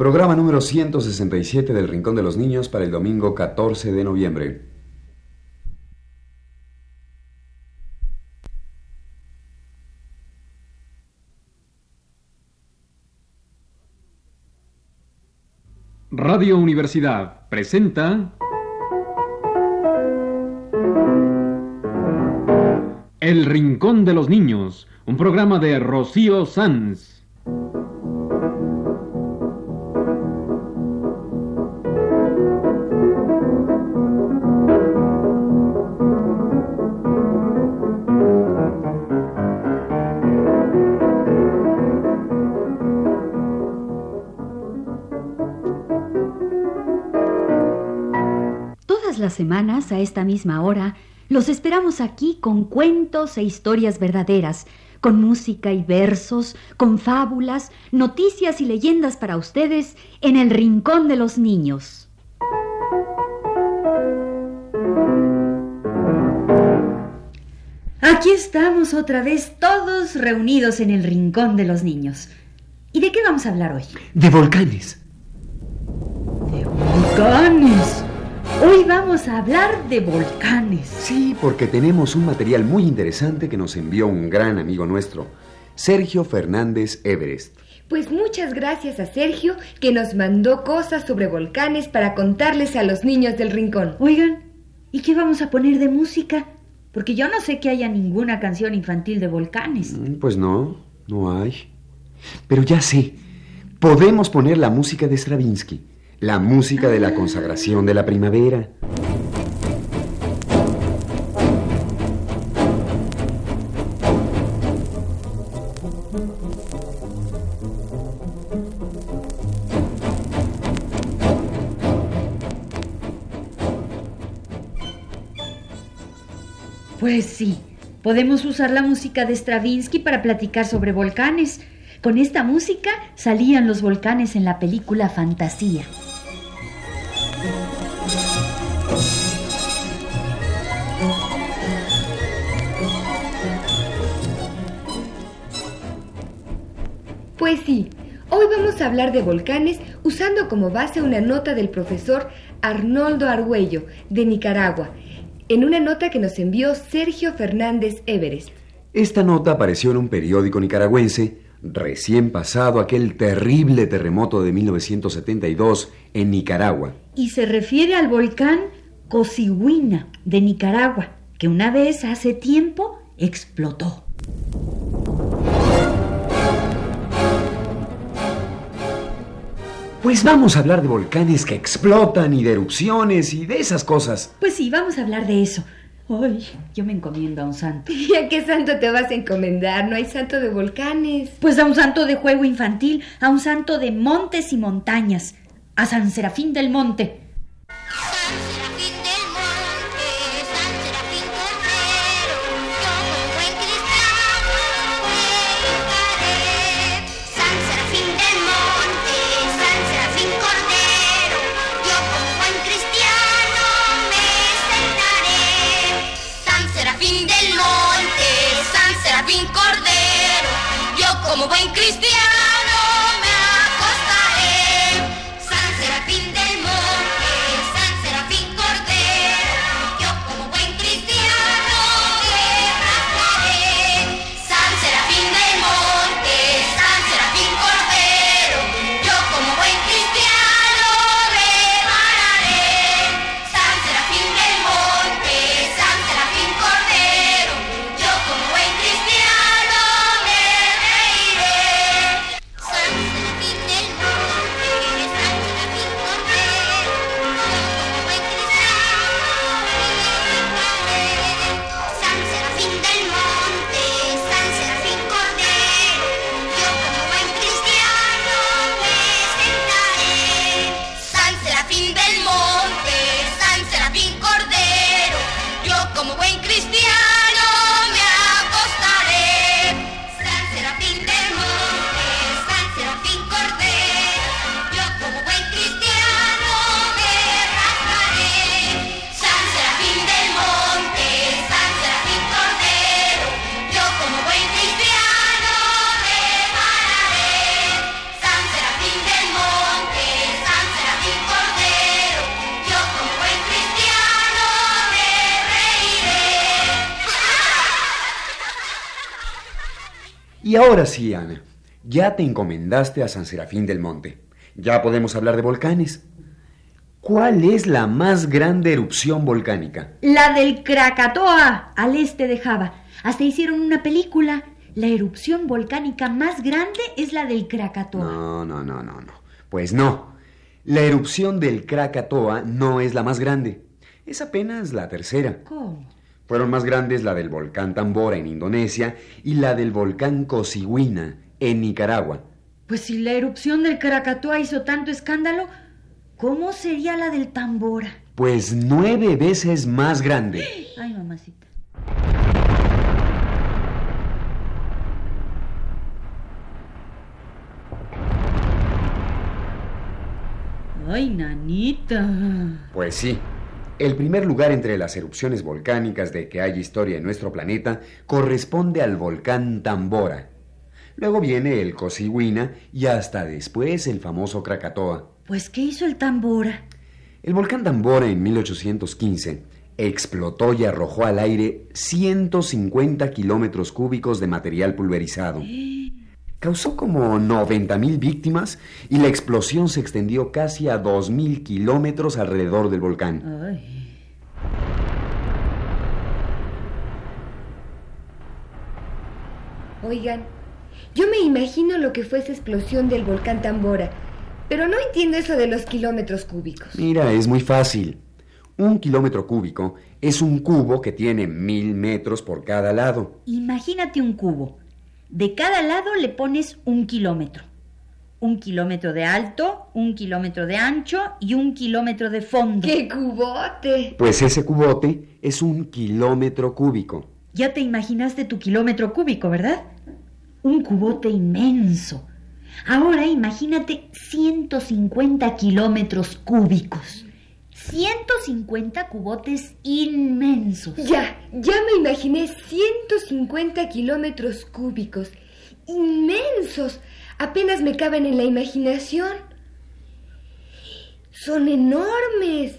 Programa número 167 del Rincón de los Niños para el domingo 14 de noviembre. Radio Universidad presenta El Rincón de los Niños, un programa de Rocío Sanz. Las semanas, a esta misma hora, los esperamos aquí con cuentos e historias verdaderas, con música y versos, con fábulas, noticias y leyendas para ustedes en el Rincón de los Niños. Aquí estamos otra vez todos reunidos en el Rincón de los Niños. ¿Y de qué vamos a hablar hoy? De volcanes. De volcanes. Hoy vamos a hablar de volcanes. Sí, porque tenemos un material muy interesante que nos envió un gran amigo nuestro, Sergio Fernández Everest. Pues muchas gracias a Sergio que nos mandó cosas sobre volcanes para contarles a los niños del rincón. Oigan, ¿y qué vamos a poner de música? Porque yo no sé que haya ninguna canción infantil de volcanes. Mm, Pues no, no hay. Pero ya sé, podemos poner la música de Stravinsky, la música de la consagración de la primavera. Pues sí, podemos usar la música de Stravinsky para platicar sobre volcanes. Con esta música salían los volcanes en la película Fantasía. Pues sí, hoy vamos a hablar de volcanes usando como base una nota del profesor Arnoldo Argüello, de Nicaragua, en una nota que nos envió Sergio Fernández Everest. Esta nota apareció en un periódico nicaragüense recién pasado aquel terrible terremoto de 1972 en Nicaragua. Y se refiere al volcán Cosiguina de Nicaragua, que una vez hace tiempo explotó. Pues vamos a hablar de volcanes que explotan y de erupciones y de esas cosas. Pues sí, vamos a hablar de eso. Ay, yo me encomiendo a un santo. ¿Y a qué santo te vas a encomendar? No hay santo de volcanes. Pues a un santo de juego infantil, a un santo de montes y montañas, a San Serafín del Monte. Y ahora sí, Ana, ya te encomendaste a San Serafín del Monte. Ya podemos hablar de volcanes. ¿Cuál es la más grande erupción volcánica? La del Krakatoa, al este de Java. Hasta hicieron una película. La erupción volcánica más grande es la del Krakatoa. No, no, no, no, no. Pues no. La erupción del Krakatoa no es la más grande. Es apenas la tercera. ¿Cómo? Fueron más grandes la del volcán Tambora en Indonesia y la del volcán Cosiguina en Nicaragua. Pues si la erupción del Krakatoa hizo tanto escándalo, ¿cómo sería la del Tambora? Pues nueve veces más grande. Ay, mamacita. Ay, nanita. Pues sí. El primer lugar entre las erupciones volcánicas de que hay historia en nuestro planeta corresponde al volcán Tambora. Luego viene el Cosiguina y hasta después el famoso Krakatoa. Pues, ¿qué hizo el Tambora? El volcán Tambora en 1815 explotó y arrojó al aire 150 kilómetros cúbicos de material pulverizado. Causó como 90.000 víctimas y la explosión se extendió casi a 2.000 kilómetros alrededor del volcán. Ay. Oigan, yo me imagino lo que fue esa explosión del volcán Tambora, pero no entiendo eso de los kilómetros cúbicos. Mira, es muy fácil. Un kilómetro cúbico es un cubo que tiene mil metros por cada lado. Imagínate un cubo. De cada lado le pones un kilómetro. Un kilómetro de alto, un kilómetro de ancho y un kilómetro de fondo. ¡Qué cubote! Pues ese cubote es un kilómetro cúbico. Ya te imaginaste tu kilómetro cúbico, ¿verdad? Un cubote inmenso. Ahora imagínate 150 kilómetros cúbicos. 150 cubotes inmensos. Ya, ya me imaginé 150 kilómetros cúbicos. Inmensos. Apenas me caben en la imaginación. Son enormes.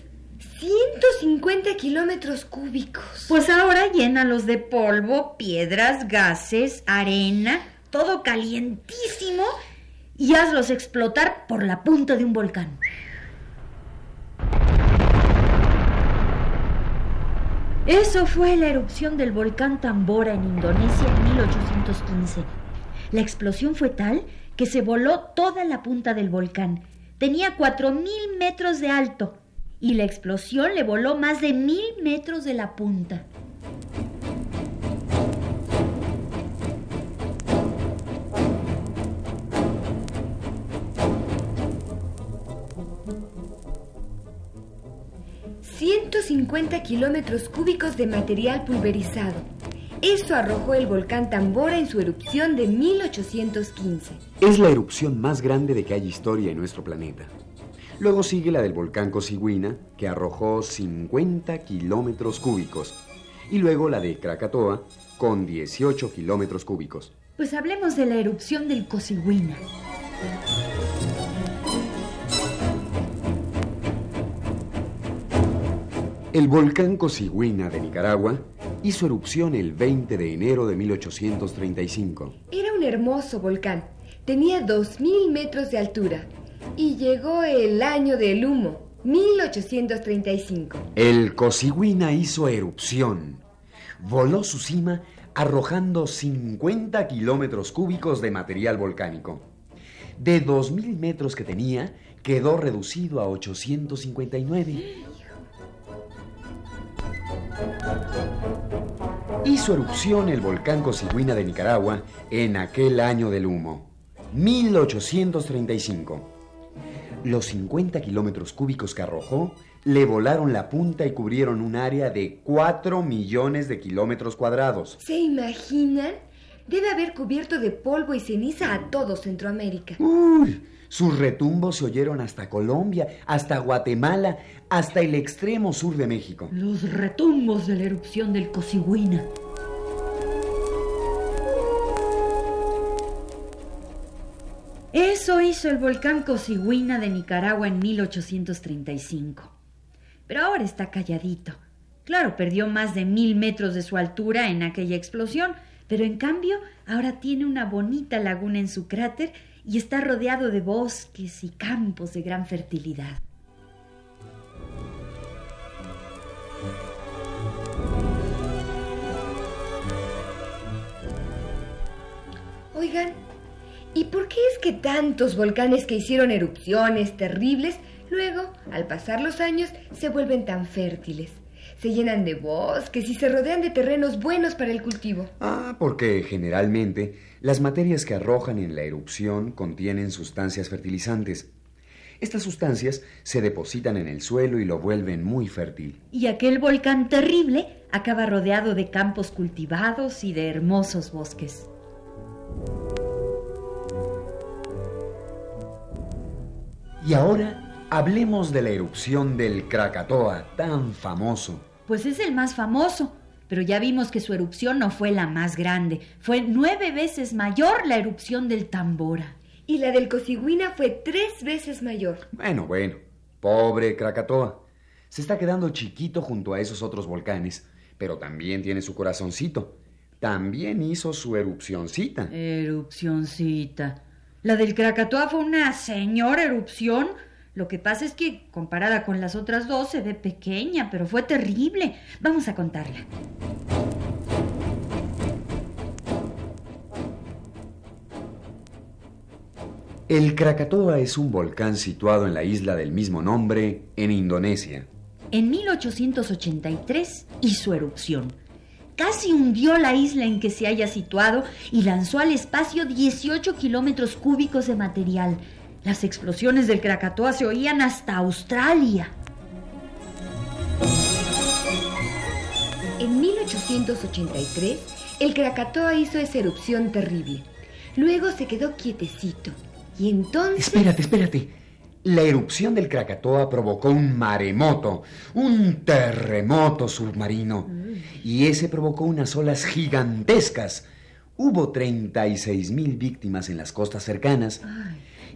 150 kilómetros cúbicos. Pues ahora llénalos de polvo, piedras, gases, arena, todo calientísimo y hazlos explotar por la punta de un volcán. Eso fue la erupción del volcán Tambora en Indonesia en 1815. La explosión fue tal que se voló toda la punta del volcán. Tenía 4.000 metros de alto y la explosión le voló más de 1.000 metros de la punta. ...150 kilómetros cúbicos de material pulverizado. Eso arrojó el volcán Tambora en su erupción de 1815. Es la erupción más grande de que hay historia en nuestro planeta. Luego sigue la del volcán Cosiguina, que arrojó 50 kilómetros cúbicos. Y luego la de Krakatoa, con 18 kilómetros cúbicos. Pues hablemos de la erupción del Cosiguina. El volcán Cosiguina de Nicaragua hizo erupción el 20 de enero de 1835. Era un hermoso volcán. Tenía 2.000 metros de altura. Y llegó el año del humo, 1835. El Cosiguina hizo erupción. Voló su cima arrojando 50 kilómetros cúbicos de material volcánico. De 2.000 metros que tenía, quedó reducido a 859. Hizo erupción el volcán Cosiguina de Nicaragua en aquel año del humo, 1835. Los 50 kilómetros cúbicos que arrojó le volaron la punta y cubrieron un área de 4 millones de kilómetros cuadrados. ¿Se imaginan? Debe haber cubierto de polvo y ceniza a todo Centroamérica. Uy, sus retumbos se oyeron hasta Colombia, hasta Guatemala, hasta el extremo sur de México. Los retumbos de la erupción del Cosiguina. Eso hizo el volcán Cosiguina de Nicaragua en 1835. Pero ahora está calladito. Claro, perdió más de mil metros de su altura en aquella explosión, Pero en cambio, ahora tiene una bonita laguna en su cráter y está rodeado de bosques y campos de gran fertilidad. Oigan, ¿y por qué es que tantos volcanes que hicieron erupciones terribles, luego, al pasar los años, se vuelven tan fértiles? Se llenan de bosques y se rodean de terrenos buenos para el cultivo. Ah, porque generalmente las materias que arrojan en la erupción contienen sustancias fertilizantes. Estas sustancias se depositan en el suelo y lo vuelven muy fértil. Y aquel volcán terrible acaba rodeado de campos cultivados y de hermosos bosques. Y ahora hablemos de la erupción del Krakatoa, tan famoso. Pues es el más famoso, pero ya vimos que su erupción no fue la más grande, fue nueve veces mayor la erupción del Tambora. Y la del Cosigüina fue tres veces mayor. Bueno, bueno, pobre Krakatoa. Se está quedando chiquito junto a esos otros volcanes, pero también tiene su corazoncito. También hizo su erupcioncita. Erupcioncita. La del Krakatoa fue una señora erupción. Lo que pasa es que, comparada con las otras dos, se ve pequeña, pero fue terrible. Vamos a contarla. El Krakatoa es un volcán situado en la isla del mismo nombre, en Indonesia. En 1883 hizo erupción. Casi hundió la isla en que se haya situado y lanzó al espacio 18 kilómetros cúbicos de material. Las explosiones del Krakatoa se oían hasta Australia. En 1883, el Krakatoa hizo esa erupción terrible. Luego se quedó quietecito. Y entonces... Espérate, espérate. La erupción del Krakatoa provocó un maremoto, un terremoto submarino. Y ese provocó unas olas gigantescas. Hubo 36 mil víctimas en las costas cercanas.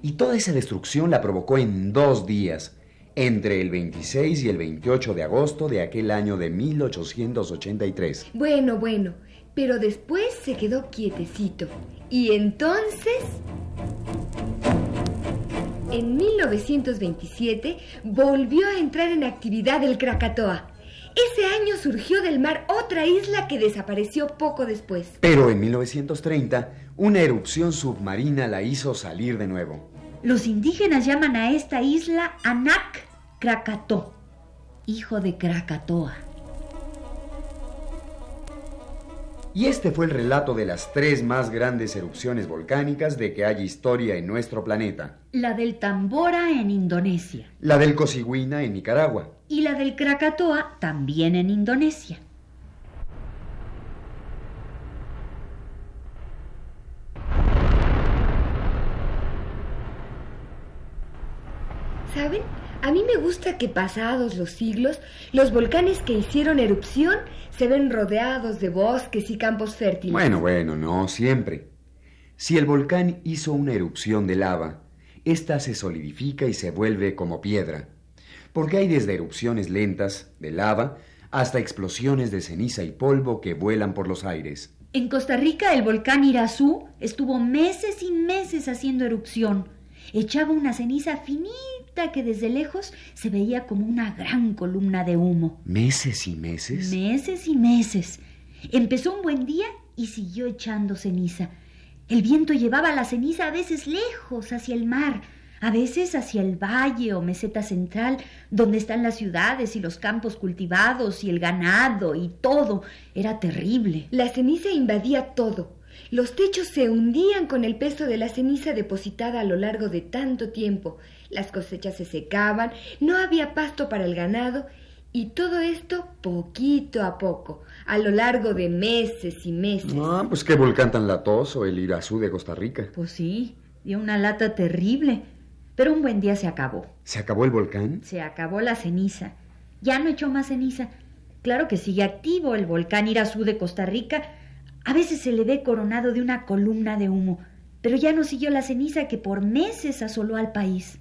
Y toda esa destrucción la provocó en dos días, entre el 26 y el 28 de agosto de aquel año de 1883. Bueno, bueno, pero después se quedó quietecito. Y entonces... En 1927 volvió a entrar en actividad el Krakatoa. Ese año surgió del mar otra isla que desapareció poco después. Pero en 1930, una erupción submarina la hizo salir de nuevo. Los indígenas llaman a esta isla Anak Krakató, hijo de Krakatoa. Y este fue el relato de las tres más grandes erupciones volcánicas de que hay historia en nuestro planeta. La del Tambora en Indonesia La del Cosigüina en Nicaragua. y la del Krakatoa también en Indonesia. Me gusta que pasados los siglos, los volcanes que hicieron erupción se ven rodeados de bosques y campos fértiles. Bueno, bueno, no siempre. Si el volcán hizo una erupción de lava, ésta se solidifica y se vuelve como piedra. Porque hay desde erupciones lentas, de lava, hasta explosiones de ceniza y polvo que vuelan por los aires. En Costa Rica el volcán Irazú estuvo meses y meses haciendo erupción. Echaba una ceniza finita que desde lejos se veía como una gran columna de humo. ¿Meses y meses? Meses y meses. Empezó un buen día y siguió echando ceniza. El viento llevaba la ceniza a veces lejos hacia el mar, a veces hacia el valle o meseta central, donde están las ciudades y los campos cultivados y el ganado y todo. Era terrible. La ceniza invadía todo. Los techos se hundían con el peso de la ceniza depositada a lo largo de tanto tiempo. Las cosechas se secaban, no había pasto para el ganado y todo esto poquito a poco, a lo largo de meses y meses. Ah, pues qué volcán tan latoso, el Irazú de Costa Rica. Pues sí, dio una lata terrible. Pero un buen día se acabó. ¿Se acabó el volcán? Se acabó la ceniza. Ya no echó más ceniza. Claro que sigue activo el volcán Irazú de Costa Rica. A veces se le ve coronado de una columna de humo, pero ya no siguió la ceniza que por meses asoló al país.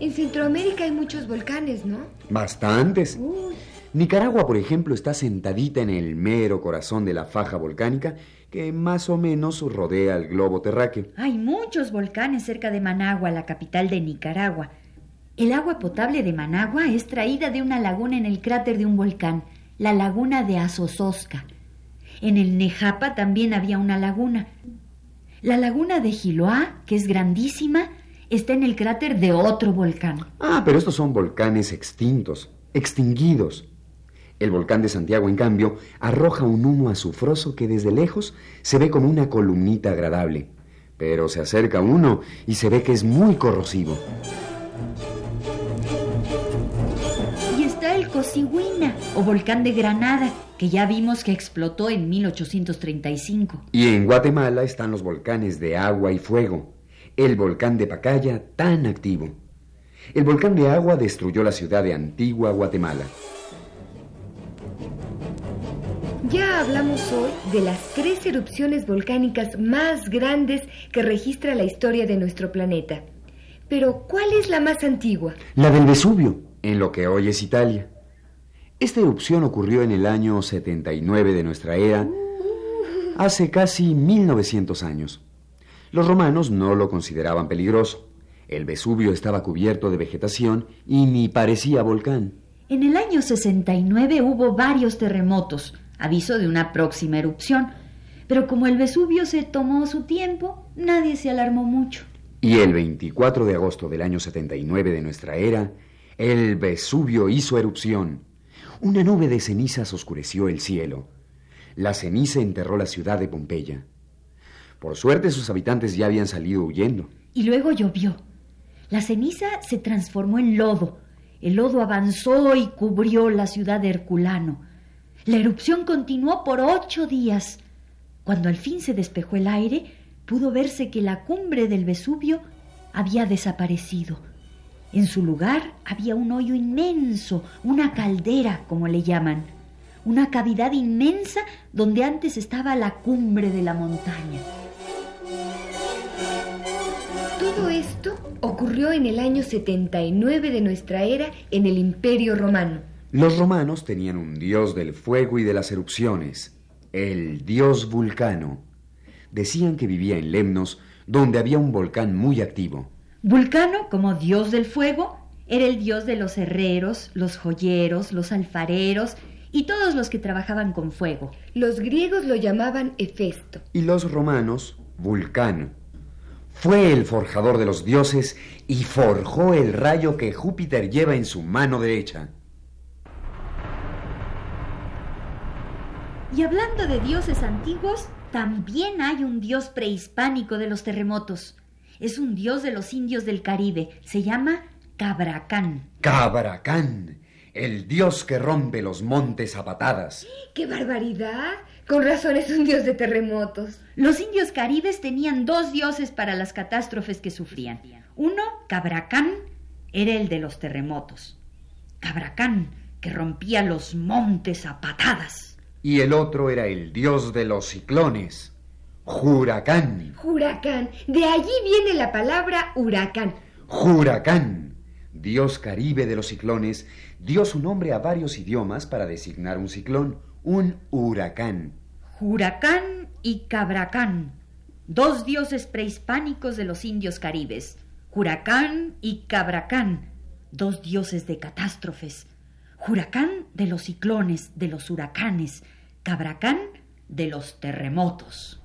En Centroamérica hay muchos volcanes, ¿no? Bastantes. Uy, Nicaragua, por ejemplo, está sentadita en el mero corazón de la faja volcánica que más o menos rodea el globo terráqueo. Hay muchos volcanes cerca de Managua, la capital de Nicaragua. El agua potable de Managua es traída de una laguna en el cráter de un volcán, la laguna de Azozosca. En el Nejapa también había una laguna. La laguna de Giloá, que es grandísima, está en el cráter de otro volcán. Ah, pero estos son volcanes extintos, extinguidos. El volcán de Santiago, en cambio, arroja un humo azufroso que desde lejos se ve como una columnita agradable. Pero se acerca uno y se ve que es muy corrosivo. O volcán de Granada, que ya vimos que explotó en 1835. Y en Guatemala están los volcanes de agua y fuego. El volcán de Pacaya, tan activo. El volcán de agua destruyó la ciudad de Antigua, Guatemala. ya hablamos hoy de las tres erupciones volcánicas más grandes que registra la historia de nuestro planeta. Pero, ¿cuál es la más antigua? La del Vesubio, en lo que hoy es Italia. Esta erupción ocurrió en el año 79 de nuestra era, hace casi 1900 años. Los romanos no lo consideraban peligroso. El Vesubio estaba cubierto de vegetación y ni parecía volcán. En el año 69 hubo varios terremotos, aviso de una próxima erupción, pero como el Vesubio se tomó su tiempo, nadie se alarmó mucho. Y el 24 de agosto del año 79 de nuestra era, el Vesubio hizo erupción. Una nube de cenizas oscureció el cielo. La ceniza enterró la ciudad de Pompeya. Por suerte sus habitantes ya habían salido huyendo. Y luego llovió. La ceniza se transformó en lodo. El lodo avanzó y cubrió la ciudad de Herculano. La erupción continuó por ocho días. Cuando al fin se despejó el aire, pudo verse que la cumbre del Vesubio había desaparecido. En su lugar había un hoyo inmenso, una caldera, como le llaman, una cavidad inmensa donde antes estaba la cumbre de la montaña. Todo esto ocurrió en el año 79 de nuestra era en el Imperio Romano. Los romanos tenían un dios del fuego y de las erupciones, el dios Vulcano. Decían que vivía en Lemnos, donde había un volcán muy activo. Vulcano, como dios del fuego, era el dios de los herreros, los joyeros, los alfareros y todos los que trabajaban con fuego. Los griegos lo llamaban Hefesto. Y los romanos, Vulcano. Fue el forjador de los dioses y forjó el rayo que Júpiter lleva en su mano derecha. Y hablando de dioses antiguos, también hay un dios prehispánico de los terremotos. Es un dios de los indios del Caribe. Se llama Cabracán. Cabracán, el dios que rompe los montes a patadas. ¡Qué barbaridad! Con razón es un dios de terremotos. Los indios caribes tenían dos dioses para las catástrofes que sufrían. Uno, Cabracán, era el de los terremotos. Cabracán, que rompía los montes a patadas. Y el otro era el dios de los ciclones, Huracán. Huracán. De allí viene la palabra huracán. Huracán, dios caribe de los ciclones, dio su nombre a varios idiomas para designar un ciclón, un huracán. Huracán y Cabracán, dos dioses prehispánicos de los indios caribes. Huracán y Cabracán, dos dioses de catástrofes. Huracán de los ciclones, de los huracanes. Cabracán de los terremotos.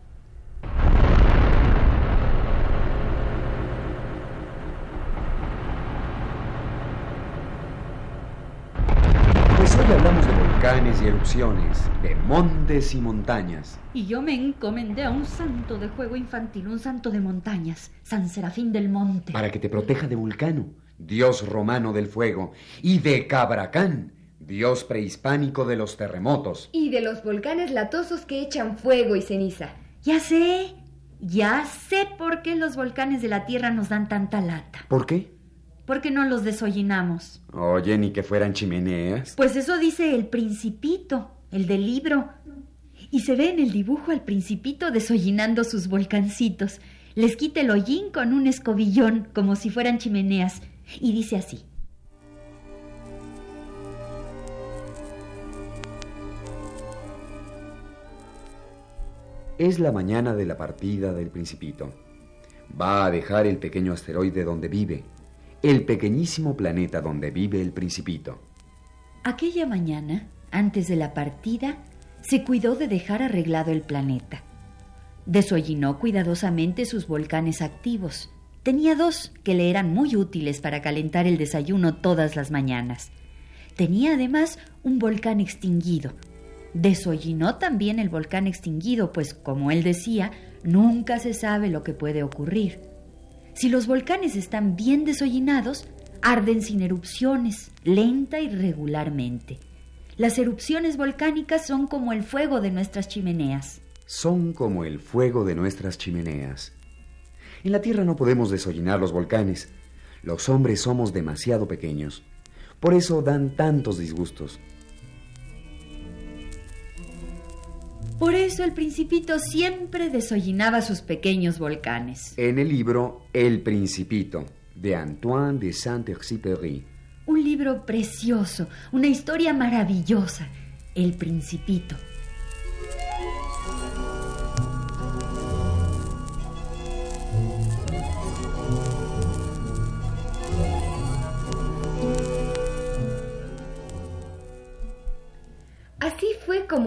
Pues hoy hablamos de volcanes y erupciones, de montes y montañas. Y yo me encomendé a un santo de juego infantil, un santo de montañas, San Serafín del Monte. para que te proteja de Vulcano, dios romano del fuego, y de Cabracán, dios prehispánico de los terremotos. Y de los volcanes latosos que echan fuego y ceniza. Ya sé, ya sé por qué los volcanes de la Tierra nos dan tanta lata. ¿Por qué? Porque no los desollinamos. Oye, ni que fueran chimeneas. Pues eso dice el principito, el del libro. Y se ve en el dibujo al principito desollinando sus volcancitos. Les quita el hollín con un escobillón, como si fueran chimeneas. y dice así. Es la mañana de la partida del principito. Va a dejar el pequeño asteroide donde vive, el pequeñísimo planeta donde vive el principito. Aquella mañana, antes de la partida, se cuidó de dejar arreglado el planeta. Desollinó cuidadosamente sus volcanes activos. Tenía dos que le eran muy útiles para calentar el desayuno todas las mañanas. Tenía además un volcán extinguido, Desollinó también el volcán extinguido, pues como él decía, nunca se sabe lo que puede ocurrir. Si los volcanes están bien desollinados, arden sin erupciones, lenta y regularmente. Las erupciones volcánicas son como el fuego de nuestras chimeneas. Son como el fuego de nuestras chimeneas. En la Tierra no podemos desollinar los volcanes. Los hombres somos demasiado pequeños. Por eso dan tantos disgustos. Por eso el principito siempre desollinaba sus pequeños volcanes. En el libro El Principito, de Antoine de Saint-Exupéry. Un libro precioso, una historia maravillosa. El Principito.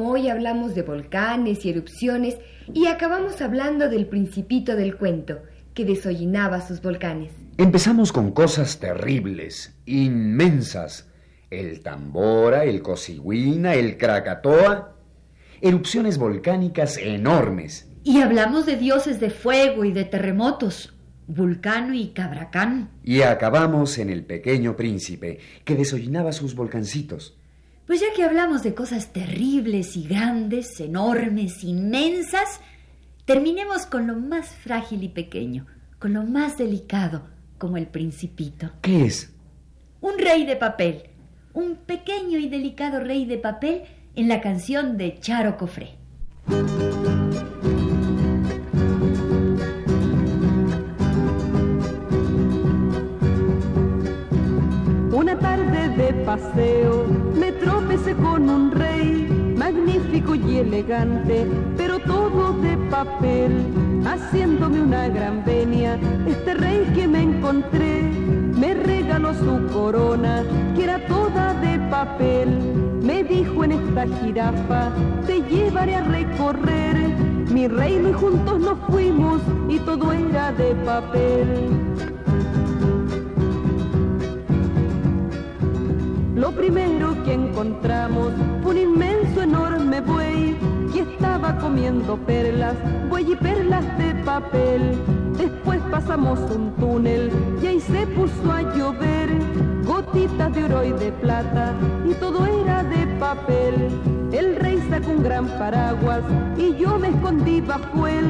Como hoy hablamos de volcanes y erupciones y acabamos hablando del principito del cuento, que desollinaba sus volcanes. Empezamos con cosas terribles, inmensas. El Tambora, el Cosigüina, el Krakatoa. Erupciones volcánicas enormes. Y hablamos de dioses de fuego y de terremotos, Vulcano y Cabracán. Y acabamos en el pequeño príncipe, que desollinaba sus volcancitos. Pues ya que hablamos de cosas terribles y grandes, enormes, inmensas, terminemos con lo más frágil y pequeño, con lo más delicado, como el principito. ¿Qué es? Un rey de papel, un pequeño y delicado rey de papel en la canción de Charo Cofré. Una tarde de paseo con un rey magnífico y elegante, pero todo de papel, haciéndome una gran venia. Este rey que me encontré me regaló su corona, que era toda de papel. Me dijo en esta jirafa, te llevaré a recorrer mi reino y juntos nos fuimos y todo era de papel. Lo primero que encontramos fue un inmenso, enorme buey que estaba comiendo perlas, buey y perlas de papel. Después pasamos un túnel y ahí se puso a llover gotitas de oro y de plata y todo era de papel. El rey sacó un gran paraguas y yo me escondí bajo él.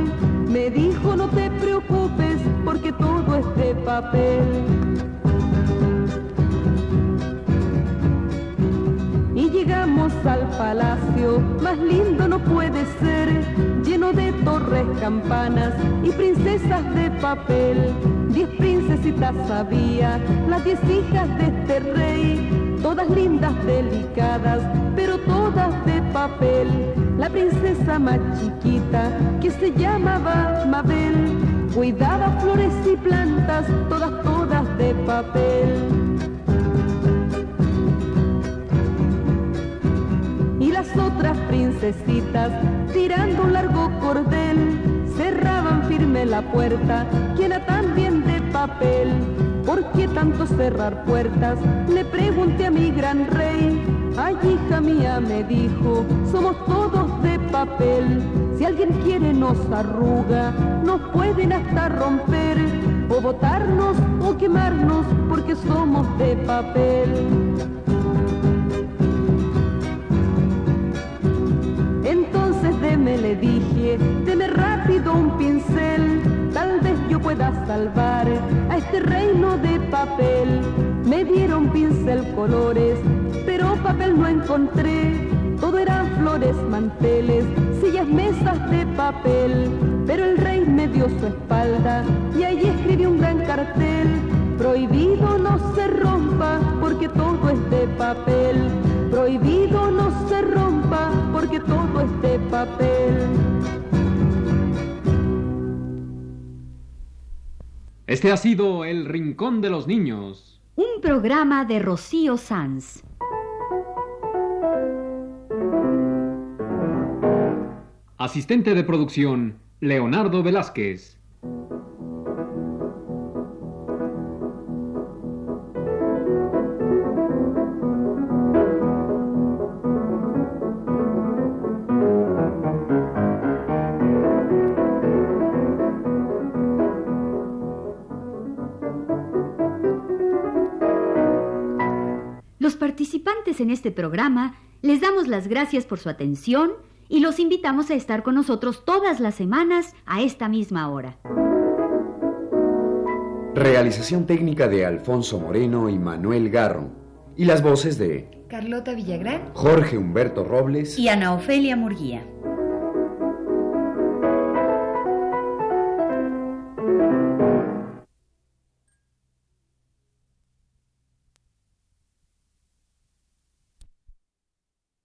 Me dijo no te preocupes porque todo es de papel. Llegamos al palacio, más lindo no puede ser, lleno de torres, campanas y princesas de papel. Diez princesitas había, las diez hijas de este rey, todas lindas, delicadas, pero todas de papel. La princesa más chiquita, que se llamaba Mabel, cuidaba flores y plantas, todas, todas de papel. Las otras princesitas, tirando un largo cordel, cerraban firme la puerta, que era también de papel. ¿Por qué tanto cerrar puertas? Le pregunté a mi gran rey. Ay, hija mía, me dijo, somos todos de papel. Si alguien quiere nos arruga, nos pueden hasta romper, o botarnos o quemarnos, porque somos de papel. Deme, le dije, deme rápido un pincel, tal vez yo pueda salvar a este reino de papel. Me dieron pincel colores, pero papel no encontré. Todo eran flores, manteles, sillas, mesas de papel. Pero el rey me dio su espalda y ahí escribió un gran cartel. Prohibido no papel. Prohibido no se rompa porque todo es de papel. Este ha sido El Rincón de los Niños. Un programa de Rocío Sanz. Asistente de producción, Leonardo Velázquez. En este programa les damos las gracias por su atención y los invitamos a estar con nosotros todas las semanas a esta misma hora. Realización técnica de Alfonso Moreno y Manuel Garro. Y las voces de Carlota Villagrán. Jorge Humberto Robles. Y Ana Ofelia Murguía.